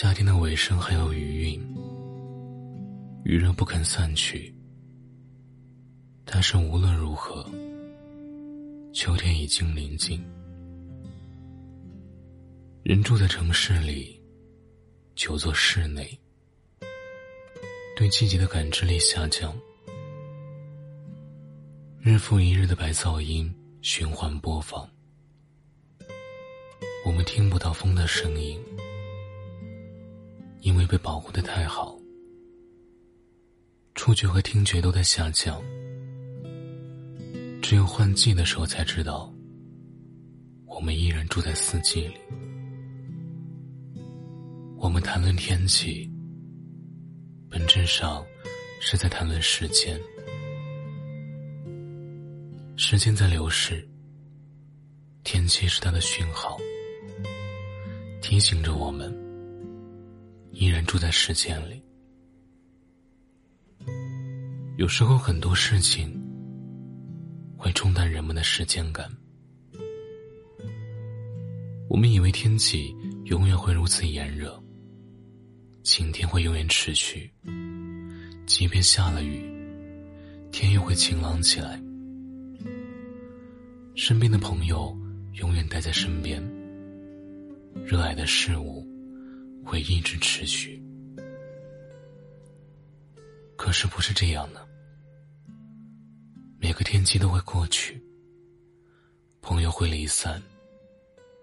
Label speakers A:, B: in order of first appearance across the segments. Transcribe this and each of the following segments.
A: 夏天的尾声还有余韵，余热不肯散去。但是无论如何，秋天已经临近。人住在城市里，久坐室内，对季节的感知力下降。日复一日的白噪音循环播放，我们听不到风的声音，因为被保护的太好。触觉和听觉都在下降，只有换季的时候才知道，我们依然住在四季里。我们谈论天气，本质上是在谈论时间。时间在流逝，天气是它的讯号，提醒着我们依然住在时间里。有时候很多事情会冲淡人们的时间感。我们以为天气永远会如此炎热，晴天会永远持续，即便下了雨，天又会晴朗起来。身边的朋友永远待在身边，热爱的事物会一直持续。可是不是这样的，每个天气都会过去，朋友会离散，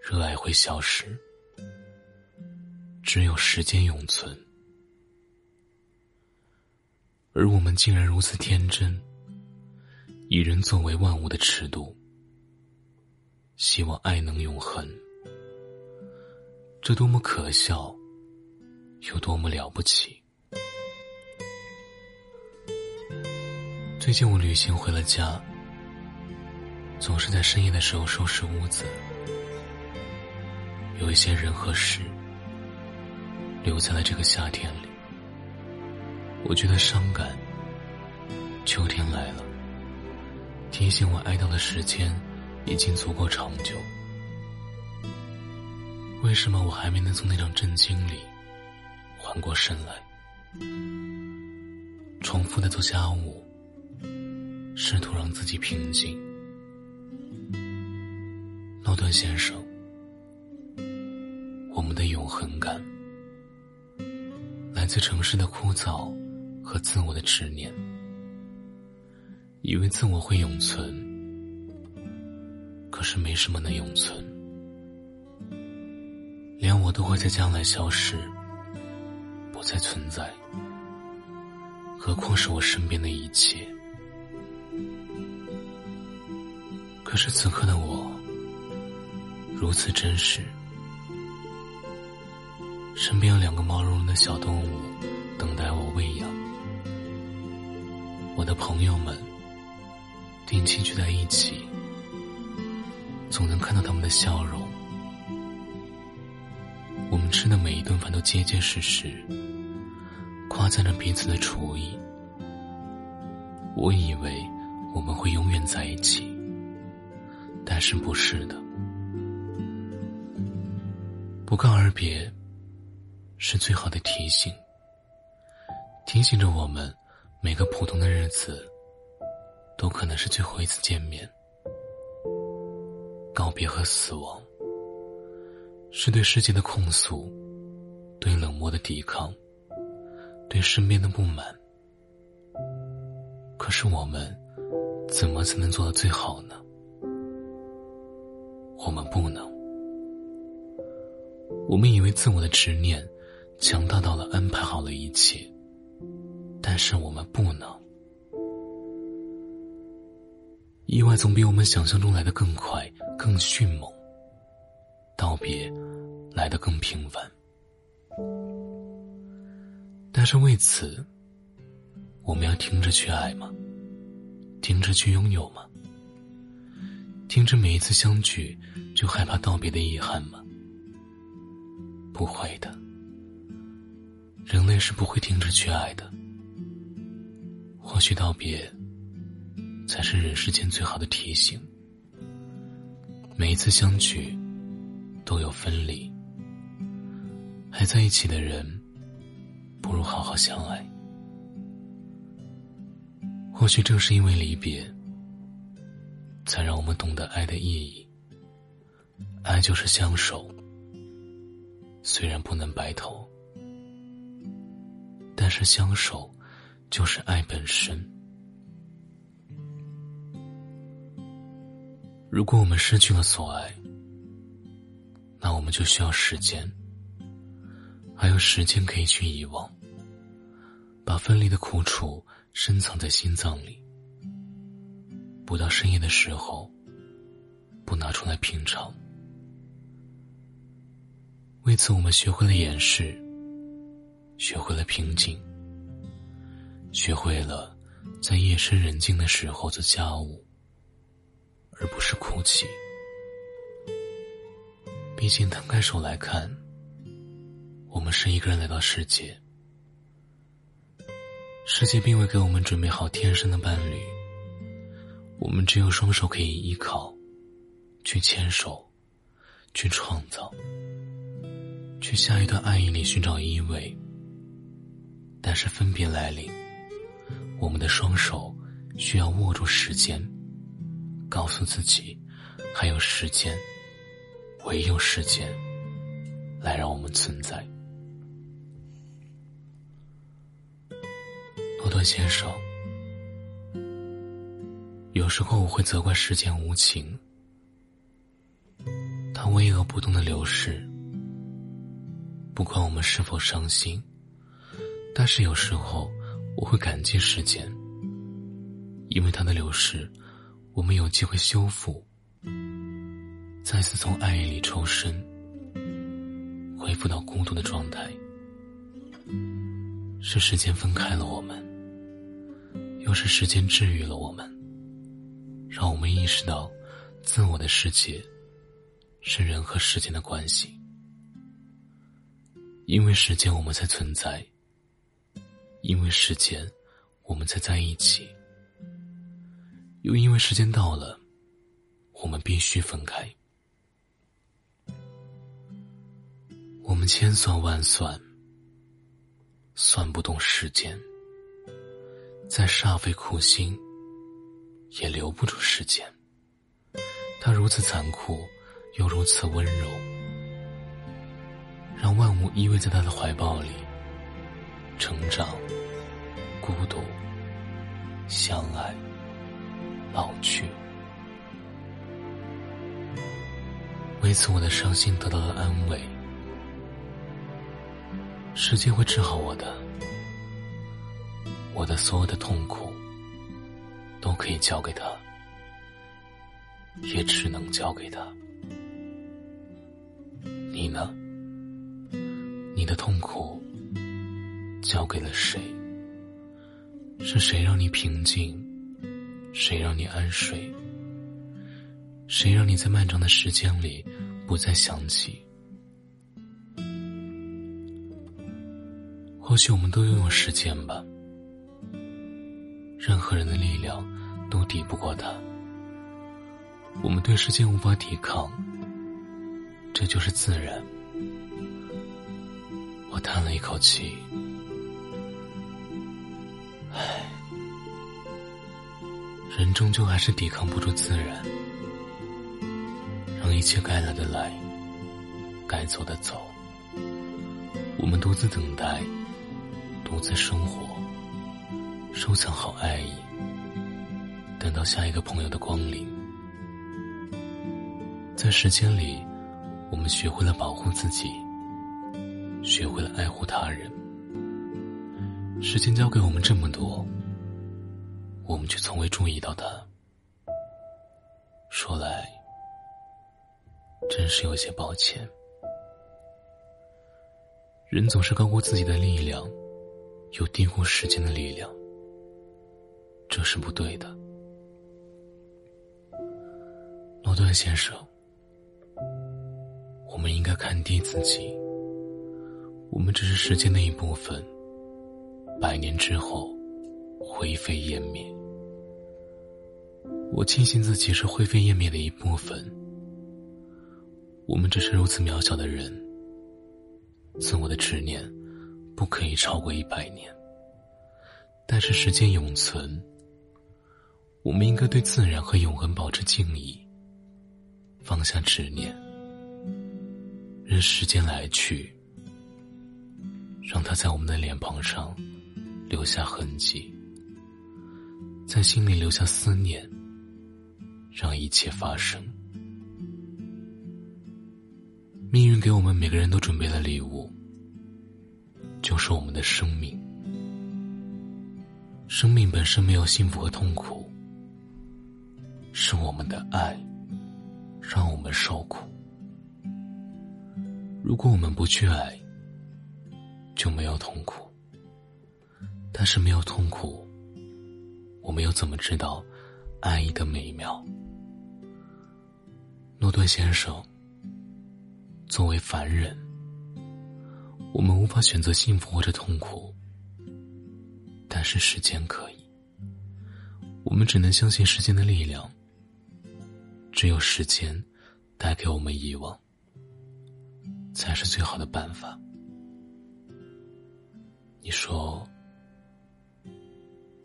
A: 热爱会消失，只有时间永存。而我们竟然如此天真，以人作为万物的尺度。希望爱能永恒，这多么可笑，有多么了不起！最近我旅行回了家，总是在深夜的时候收拾屋子，有一些人和事留在了这个夏天里，我觉得伤感。秋天来了，提醒我哀悼的时间。已经足够长久，为什么我还没能从那场震惊里缓过神来？重复的做家务，试图让自己平静。诺顿先生，我们的永恒感来自城市的枯燥和自我的执念，以为自我会永存。可是没什么能永存，连我都会在将来消失，不再存在，何况是我身边的一切？可是此刻的我如此真实，身边有两个毛茸茸的小动物等待我喂养，我的朋友们定期聚在一起。总能看到他们的笑容，我们吃的每一顿饭都结结实实，夸赞了彼此的厨艺。我以为我们会永远在一起，但是不是的。不告而别，是最好的提醒，提醒着我们，每个普通的日子，都可能是最后一次见面。告别和死亡，是对世界的控诉，对冷漠的抵抗，对身边的不满。可是我们，怎么才能做到最好呢？我们不能。我们以为自我的执念强大到了安排好了一切，但是我们不能。意外总比我们想象中来的更快。更迅猛，道别来得更平凡，但是为此，我们要听着去爱吗？听着去拥有吗？听着每一次相聚就害怕道别的遗憾吗？不会的，人类是不会听着去爱的。或许道别，才是人世间最好的提醒。每一次相聚，都有分离，还在一起的人，好好相爱。或许正是因为离别，才让我们懂得爱的意义。爱就是相守，虽然不能白头，但是相守就是爱本身。如果我们失去了所爱，那我们就需要时间，还有时间可以去遗忘，把分离的苦楚。深藏在心脏里，不到深夜的时候，不拿出来品尝。为此，我们学会了掩饰，学会了平静，学会了在夜深人静的时候做家务，而不是哭泣。毕竟，摊开手来看，我们是一个人来到世界。世界并未给我们准备好天生的伴侣，我们只有双手可以依靠，去牵手，去创造，去下一段爱意里寻找依偎。但是分别来临，我们的双手需要握住时间，告诉自己，还有时间，唯有时间，来让我们存在。顿先生，有时候我会责怪时间无情，它巍峨不动的流逝，不管我们是否伤心，但是有时候我会感激时间，因为它的流逝，我们有机会修复，再次从爱意里抽身，恢复到孤独的状态，是时间分开了我们。又是时间治愈了我们，让我们意识到，自我的世界是人和时间的关系。因为时间，我们才存在；因为时间，我们才在一起；又因为时间到了，我们必须分开。我们千算万算，算不动时间。再煞费苦心，也留不住时间。他如此残酷，又如此温柔，让万物依偎在他的怀抱里，成长、孤独、相爱、老去。为此，我的伤心得到了安慰。时间会治好我的。我的所有的痛苦，都可以交给他，也只能交给他。你呢？你的痛苦交给了谁？是谁让你平静？谁让你安睡？谁让你在漫长的时间里不再想起？或许我们都拥有时间吧。任何人的力量都抵不过他。我们对时间无法抵抗，这就是自然。我叹了一口气，唉，人终究还是抵抗不住自然，让一切该来的来，该走的走。我们独自等待，独自生活。收藏好爱意，等到下一个朋友的光临。在时间里，我们学会了保护自己，学会了爱护他人。时间教给我们这么多，我们却从未注意到它。说来，真是有些抱歉。人总是高估自己的力量，又低估时间的力量。这是不对的，罗顿先生。我们应该看低自己。我们只是时间的一部分，百年之后灰飞烟灭。我庆幸自己是灰飞烟灭的一部分。我们只是如此渺小的人，自我的执念不可以超过一百年。但是时间永存，我们应该对自然和永恒保持敬意，放下执念，任时间来去，让它在我们的脸庞上留下痕迹，在心里留下思念，让一切发生。命运给我们每个人都准备了礼物，就是我们的生命。生命本身没有幸福和痛苦，是我们的爱让我们受苦。如果我们不去爱，就没有痛苦。但是没有痛苦，我们又怎么知道爱意的美妙？诺顿先生。作为凡人，我们无法选择幸福或者痛苦，但是时间可以。我们只能相信时间的力量。只有时间带给我们遗忘，才是最好的办法。你说，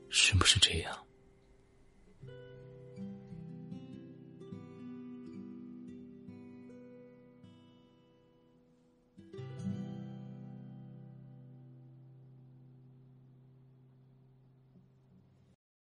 A: 是不是这样？